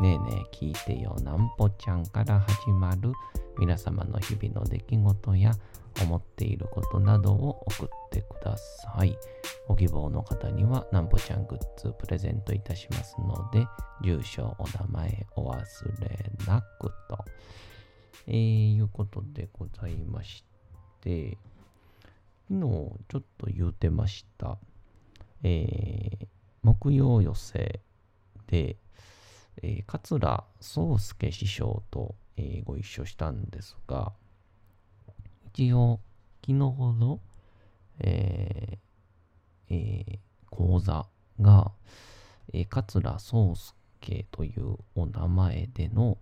ねえねえ聞いてよなんぽちゃんから始まる皆様の日々の出来事や思っていることなどを送ってください。ご希望の方にはなんぽちゃんグッズプレゼントいたしますので、住所、お名前お忘れなくと。えー、いうことでございまして、昨日ちょっと言うてました。えー、木曜寄せで、えー、桂宗介師匠と、えーご一緒したんですが、一応、昨日の、えーえー講座が、えー桂宗介というお名前での、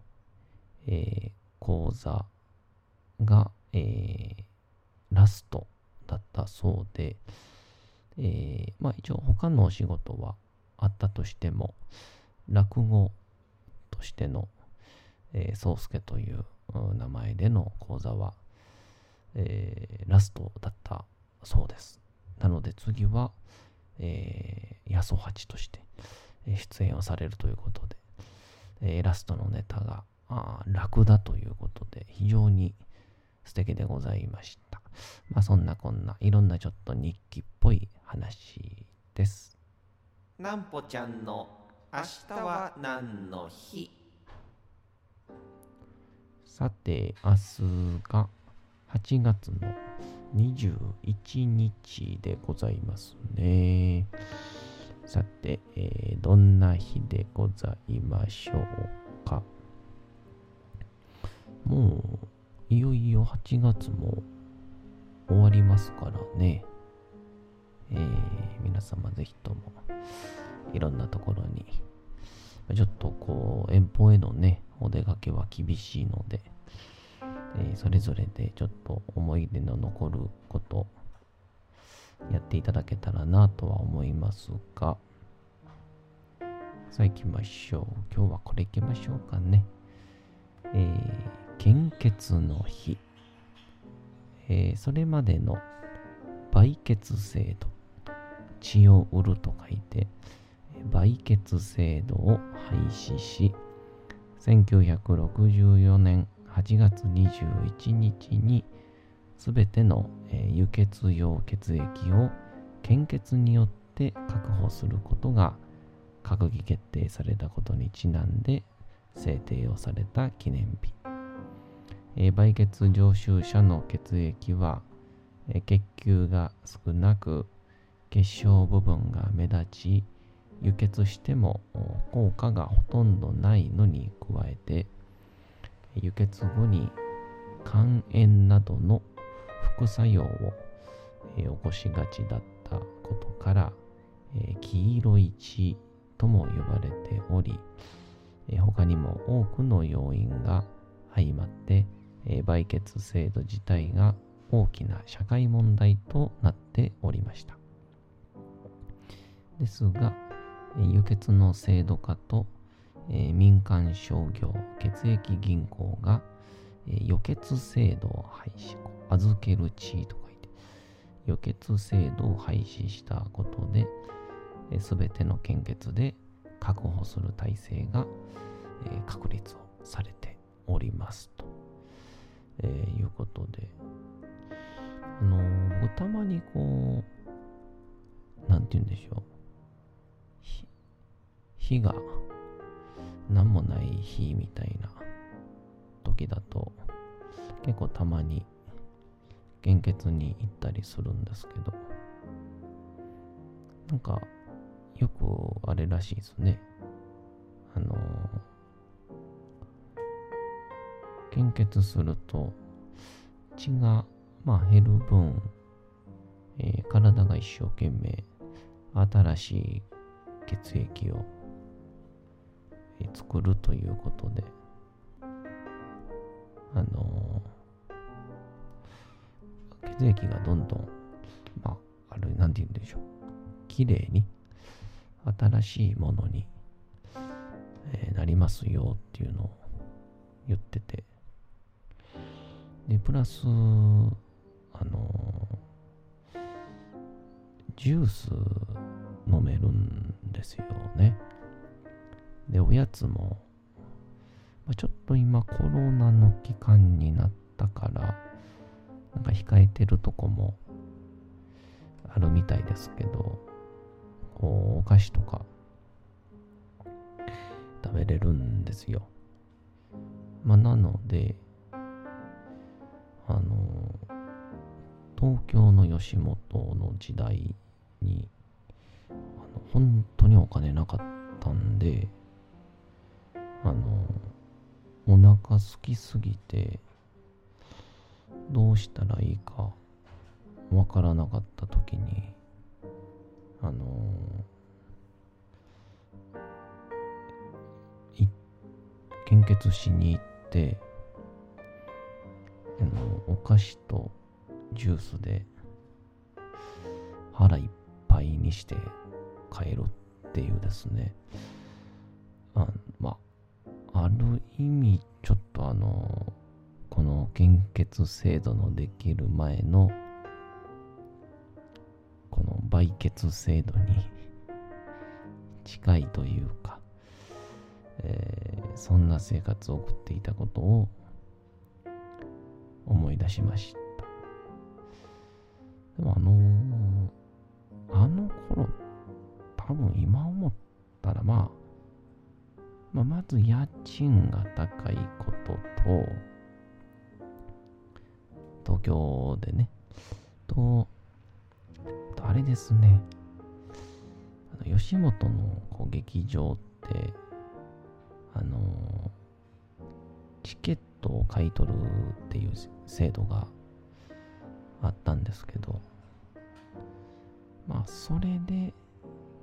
えー講座が、えーラストだったそうで、えーまあ一応他のお仕事はあったとしても、落語としての、えー、宗介という名前での講座は、えーラストだったそうです。なので次は、えー、八十八としてえ出演をされるということで、えーラストのネタがあー楽だということで非常に素敵でございました。まあそんなこんないろんなちょっと日記っぽい話です。なんぽちゃんの明日は何の日？さて、明日が8月の21日でございますね。さて、えーどんな日でございましょうか？もう、いよいよ8月も終わりますからね。えー皆様ぜひともいろんなところに。ちょっとこう遠方へのねお出かけは厳しいので、えーそれぞれでちょっと思い出の残ることやっていただけたらなとは思いますがさあ行きましょう。今日はこれ行きましょうかね。えー献血の日、えーそれまでの売血制度。血を売ると書いて売血制度を廃止し1964年8月21日にすべての、え輸血用血液を献血によって確保することが閣議決定されたことにちなんで制定をされた記念日、え売血常習者の血液は、え血球が少なく結晶部分が目立ち輸血しても効果がほとんどないのに加えて輸血後に肝炎などの副作用を、起こしがちだったことから、黄色い血とも呼ばれており、他にも多くの要因が相まって、え売血制度自体が大きな社会問題となっておりました。ですが、輸血の制度化と、えー民間商業血液銀行が、えー、予血制度を廃止、預ける地位と書いて、予血制度を廃止したことで、すべての献血で確保する体制が、えー確立をされておりますと、えーいうことで、あのーたまにこう、なんて言うんでしょう、日が何もない日みたいな時だと結構たまに献血に行ったりするんですけどなんかよくあれらしいですね。あの献血すると血がまあ減る分、えー体が一生懸命新しい血液を作るということで。あのー血液がどんどんまああれなんて言うんでしょう。きれいに新しいものに、えーなりますよっていうのを言ってて。でプラスあのジュース飲めるんですよね。でおやつも、まあ、ちょっと今コロナの期間になったからなんか控えてるとこもあるみたいですけどこうお菓子とか食べれるんですよ。まあなのであの東京の吉本の時代にあの本当にお金なかったんであのお腹空きすぎてどうしたらいいかわからなかった時にあの献血しに行ってあのお菓子とジュースで腹いっぱいにして帰るっていうですね。あまあある意味ちょっとあのこの献血制度のできる前のこの売血制度に 近いというか、えーそんな生活を送っていたことを思い出しました。でもあのーあの頃、多分今思ったらまあ、まあ、まず家賃が高いことと、東京でね、と、とあれですね、あの吉本のこう劇場って、あのチケットを買い取るっていう制度があったんですけど、まあ、それで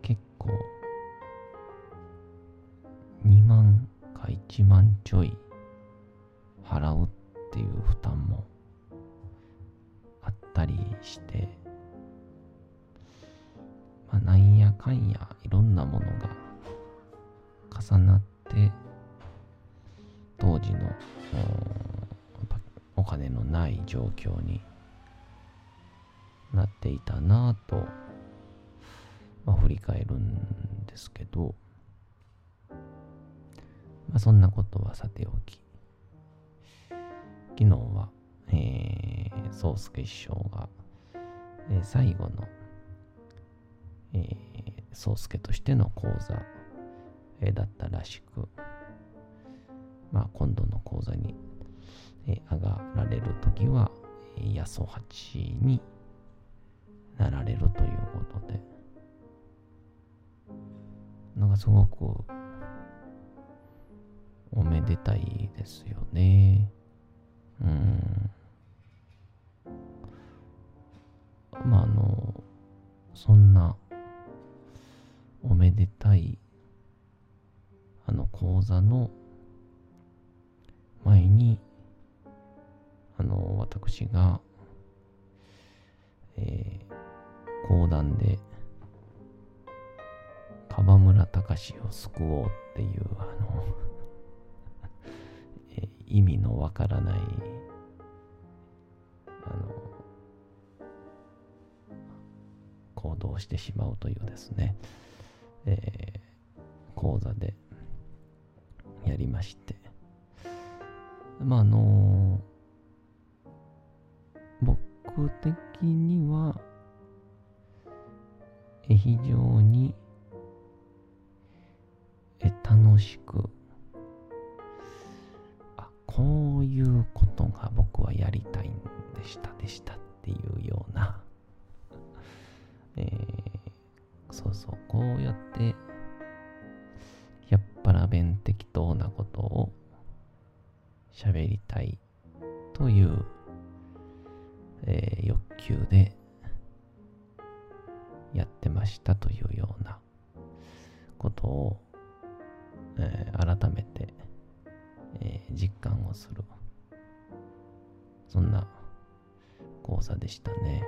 結構、2万か1万ちょい払うっていう負担もあったりして、まあ、なんやかんやいろんなものが重なって、当時のお金のない状況になっていたなぁと、まあ、振り返るんですけど、まあ、そんなことはさておき。昨日は、えー、宗介師匠が、えー最後の、えー、宗介としての講座、えーだったらしく、まあ、今度の講座に、えー上がられるときは、えー、八十八になられるということで、なんかすごくおめでたいですよね。うん。まあ、あの、そんなおめでたいあの講座の前に、あの、私が、えー講談で、川村隆を救おうっていう、あの、意味のわからない、あの、行動してしまうというですね、えー講座でやりまして、まあ、あの僕的には、非常に楽しく、いうことが僕はやりたいんでしたでしたっていうような、えー、そうそう、こうやって、やっぱら弁適当なことを喋りたいという、えー、欲求でやってましたというようなことを、えー、改めて、えー、実感をするそんな講座でしたね。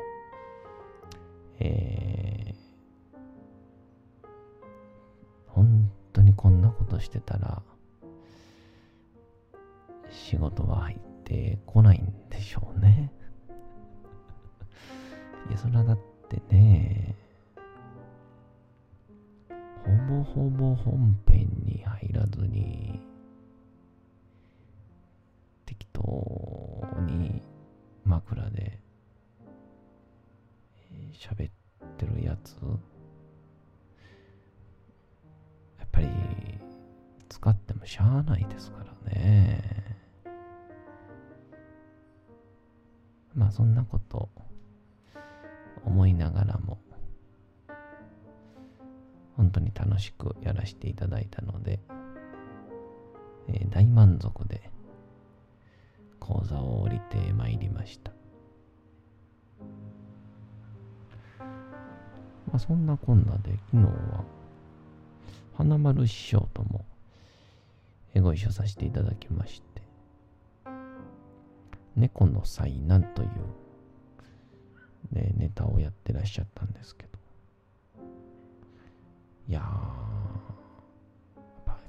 えー、本当にこんなことしてたら仕事は入ってこないんでしょうね。いや、それはだってね、ほぼほぼ本編に入らずに、適当枕で喋ってるやつ、やっぱり使ってもしゃあないですからね。まあそんなこと思いながらも本当に楽しくやらせていただいたので、えー、大満足で講座を降りてまいりました。まあ、そんなこんなで昨日は花丸師匠ともご一緒させていただきまして、猫の災難という、ね、ネタをやってらっしゃったんですけど、いやー、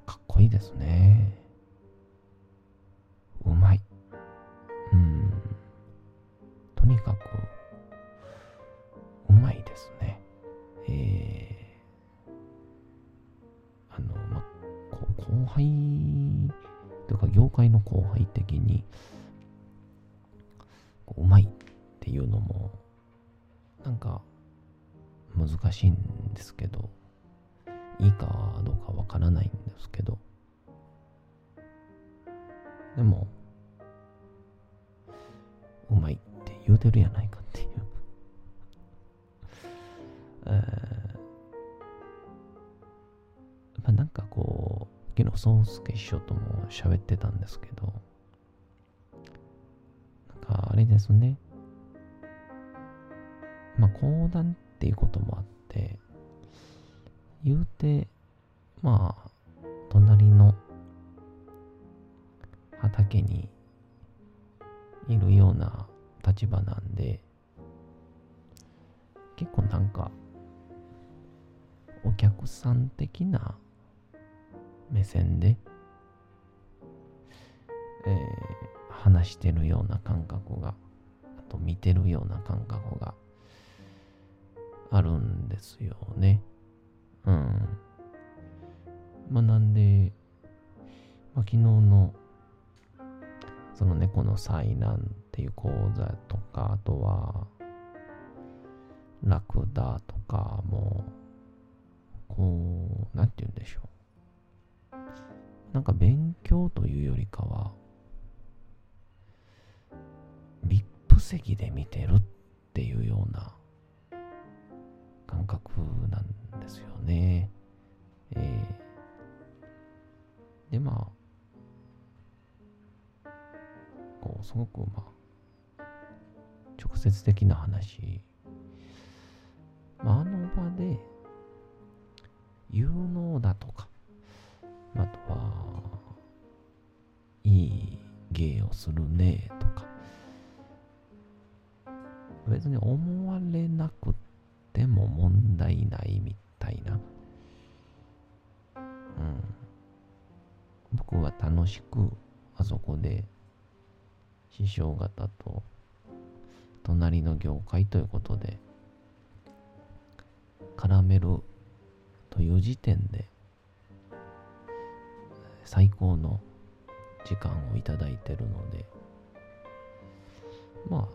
かっこいいですね。うまい。うん。とにかく、後輩、というか業界の後輩的に、うまいっていうのも、なんか、難しいんですけど、いいかどうかわからないんですけど、でも、うまいって言うてるやないかっていう。えー、まあなんかこう、昨日、宗介師匠とも喋ってたんですけど、なんかあれですね、まあ講談っていうこともあって、言うて、まあ、隣の畑にいるような立場なんで、結構なんか、お客さん的な目線で、えー、話してるような感覚が、あと見てるような感覚があるんですよね。うん。まあ、なんで、まあ、昨日の、その猫の災難っていう講座とか、あとは、ラクダとかも、こう、なんて言うんでしょう。なんか勉強というよりかは、VIP 席で見てるっていうような感覚なんですよね。えー、で、まあ、こう、すごく、まあ、直接的な話、まあ、あの場で、有能だとか、あとは、芸をするねとか、別に思われなくても問題ないみたいな。うん。僕は楽しくあそこで師匠方と隣の業界ということで絡めるという時点で最高の時間をいただいてるのでまあ、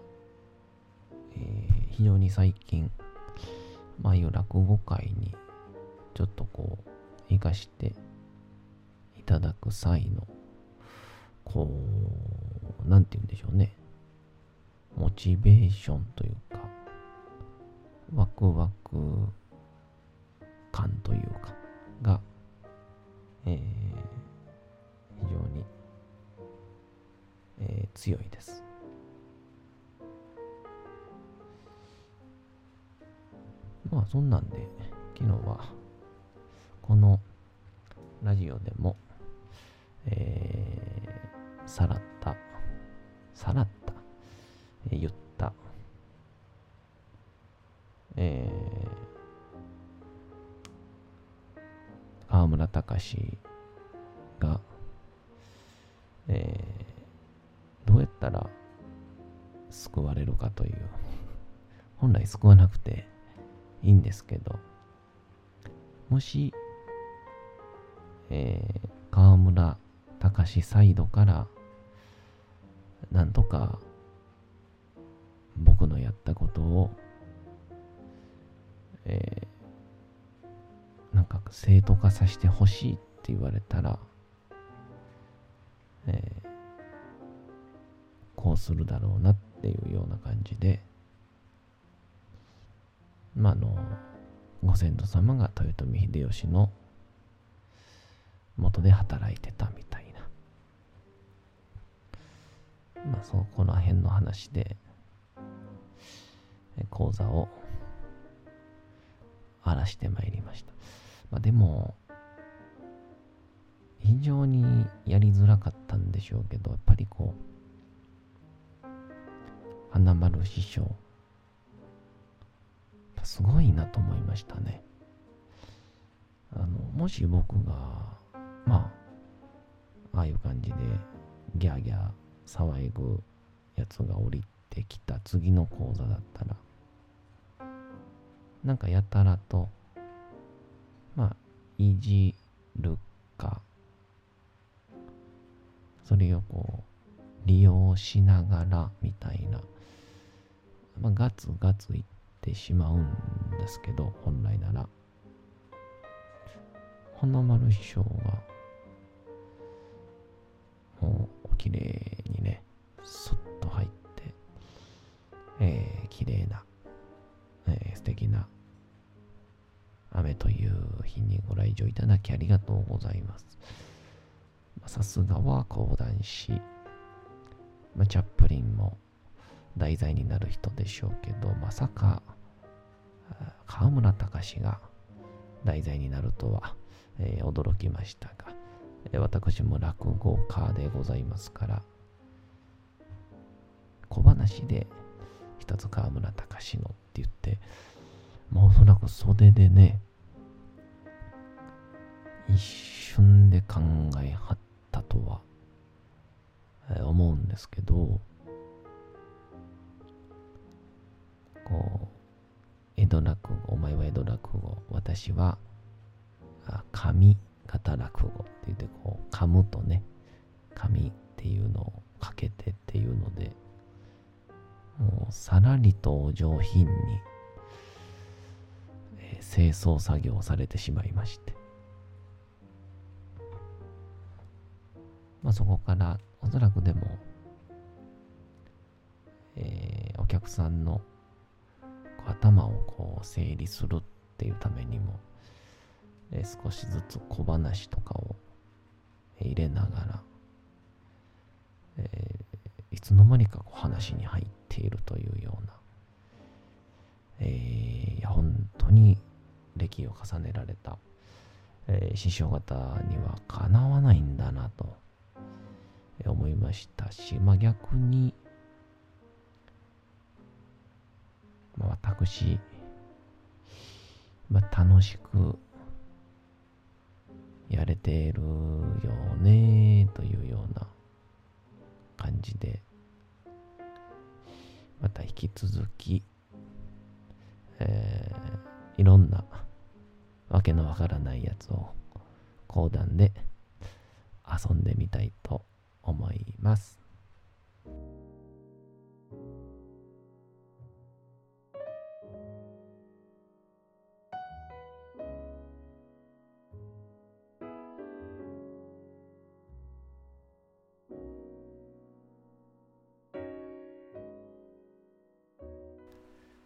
えー、非常に最近まあいう落語会にちょっとこう生かしていただく際のこうなんて言うんでしょうね。モチベーションというか、ワクワク感というか、が、えー、非常に、えー、強いです。まあそんなんで、昨日は、このラジオでも、えー、さらった、さらった、えー、言った、えー、河村隆が、えー、ったら救われるかという、本来救わなくていいんですけど、もし、えー、河村隆サイドからなんとか僕のやったことを、えー、なんか正当化させてほしいって言われたら、えー、こうするだろうなっていうような感じで、まあ、あの、ご先祖様が豊臣秀吉の元で働いてたみたいな。まあ、そこら辺の話で、講座を荒らしてまいりました。まあ、でも、非常にやりづらかったんでしょうけど、やっぱりこう、花丸師匠、すごいなと思いましたね。あの、もし僕がまあ、ああいう感じでギャーギャー騒ぐやつが降りてきた次の講座だったら、なんかやたらと、まあ、いじるか、それをこう、利用しながらみたいな、まあ、ガツガツいってしまうんですけど、本来なら。花丸師匠が、もう、お綺麗にね、スッと入って、えー、綺麗な、えー、素敵な雨という日にご来場いただきありがとうございます。さすがは講談師、ま、チャップリンも題材になる人でしょうけど、まさか、河村隆が題材になるとは、えー、驚きましたがえ、私も落語家でございますから、小話で一つ河村隆のって言って、まあおそらく袖でね、一瞬で考えはったとは、思うんですけど、こう、江戸落語、お前は江戸落語、私は、神型落語って言ってこう噛むとね紙っていうのをかけてっていうのでもうさらりと上品に、え、清掃作業をされてしまいまして。まあそこからおそらくでも、えー、お客さんの頭をこう整理するっていうためにもえ少しずつ小話とかを入れながら、えー、いつの間にかこう話に入っているというような、えー、いや本当に歴を重ねられた、えー、師匠方にはかなわないんだなと思いましたし、まあ、逆に、まあ、私、まあ、楽しくやれているよねというような感じでまた引き続き、えー、いろんなわけのわからないやつを講談で遊んでみたいと思います。思います。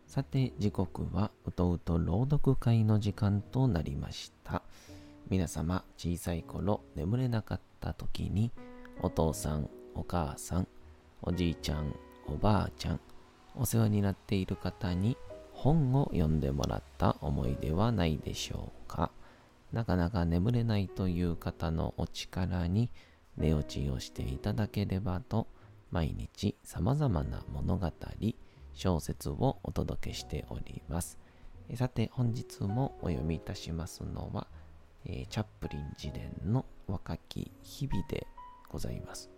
さて時刻はうとうと朗読会の時間となりました皆様小さい頃眠れなかった時に「お父さん、お母さん、おじいちゃん、おばあちゃん、お世話になっている方に本を読んでもらった思い出はないでしょうか？なかなか眠れないという方のお力に寝落ちをしていただければと、毎日様々な物語、小説をお届けしております。さて、本日もお読みいたしますのは、えー、チャップリン自伝の若き日々でございます。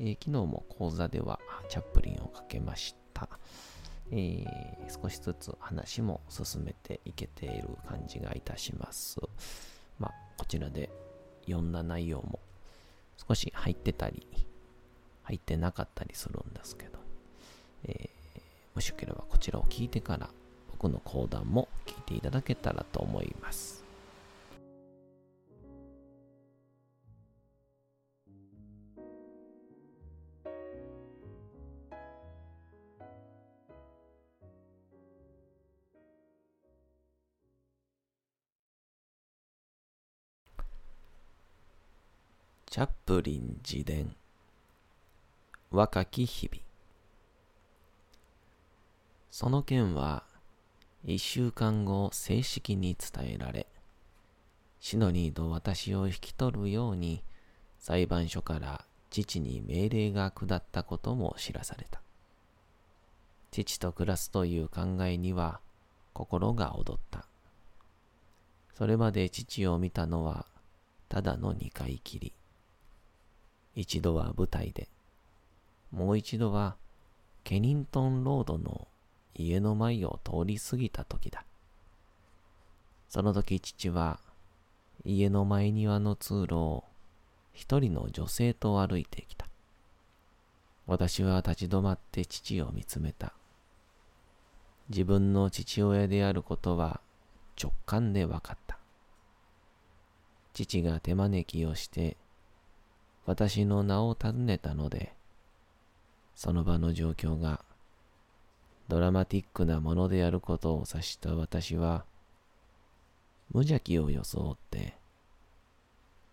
えー、昨日も講座ではチャップリンをかけました。えー、少しずつ話も進めていけている感じがいたします。まあ、こちらで読んだ内容も少し入ってたり、入ってなかったりするんですけど、えもしよければこちらを聞いてから僕の講談も聞いていただけたらと思います。チャップリン自伝若き日々その件は一週間後正式に伝えられ、シノニーと私を引き取るように裁判所から父に命令が下ったことも知らされた。父と暮らすという考えには心が躍った。それまで父を見たのはただの二回きり。一度は舞台で、もう一度はケニントンロードの家の前を通り過ぎた時だ。その時父は家の前庭の通路を一人の女性と歩いてきた。私は立ち止まって父を見つめた。自分の父親であることは直感で分かった。父が手招きをして私の名を尋ねたので、その場の状況がドラマティックなものであることを察した私は、無邪気を装って、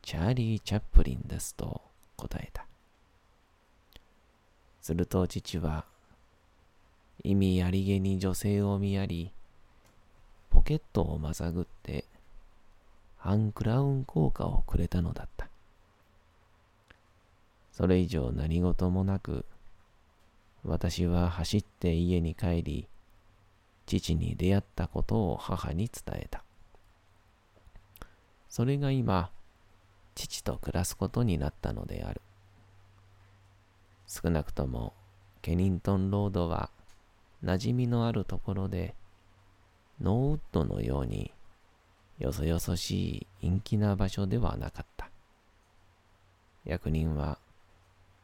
チャーリー・チャップリンですと答えた。すると父は、意味ありげに女性を見やり、ポケットをまさぐって、ハンクラウン効果をくれたのだった。それ以上何事もなく、私は走って家に帰り、父に出会ったことを母に伝えた。それが今、父と暮らすことになったのである。少なくとも、ケニントンロードは、馴染みのあるところで、ノーウッドのように、よそよそしい陰気な場所ではなかった。役人は、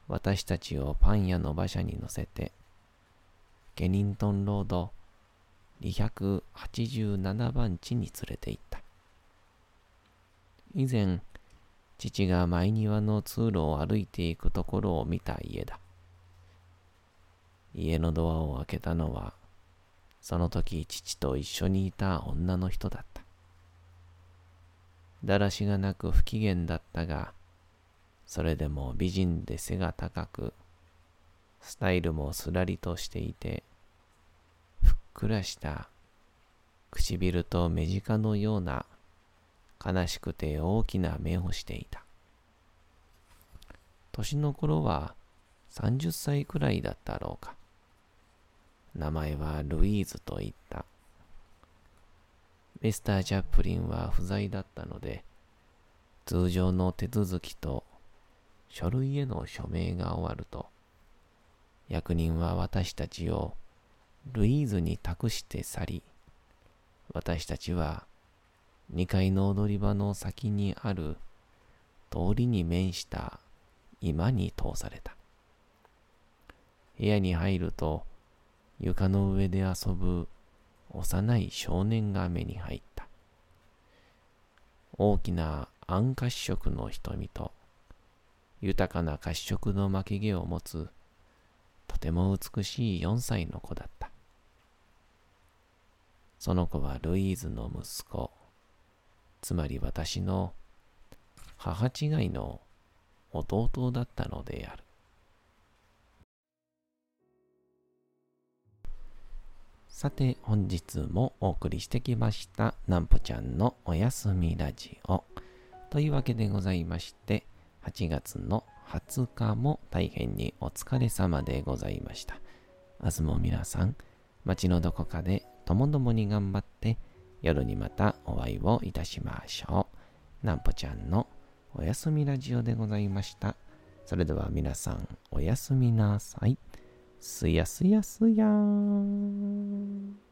私たちをパン屋の馬車に乗せて、ケニントンロード287番地に連れて行った。以前、父が前庭の通路を歩いていくところを見た家だ。家のドアを開けたのは、その時父と一緒にいた女の人だった。だらしがなく不機嫌だったが、それでも美人で背が高く、スタイルもすらりとしていて、ふっくらした唇と目近のような悲しくて大きな目をしていた。年の頃は30歳くらいだったろうか。名前はルイーズと言った。ミスター・ジャップリンは不在だったので、通常の手続きと書類への署名が終わると、役人は私たちをルイーズに託して去り、私たちは2階の踊り場の先にある通りに面した居間に通された。部屋に入ると床の上で遊ぶ幼い少年が目に入った。大きな暗褐色の瞳と豊かな褐色の巻き毛を持つとても美しい4歳の子だった。その子はルイーズの息子、つまり私の母違いの弟だったのである。さて本日もお送りしてきましたなんぽちゃんのおやすみラジオというわけでございまして8月の20日も大変にお疲れ様でございました明日も皆さん街のどこかでともどもに頑張って夜にまたお会いをいたしましょうなんぽちゃんのおやすみラジオでございましたそれでは皆さんおやすみなさい。すやすやすやーん。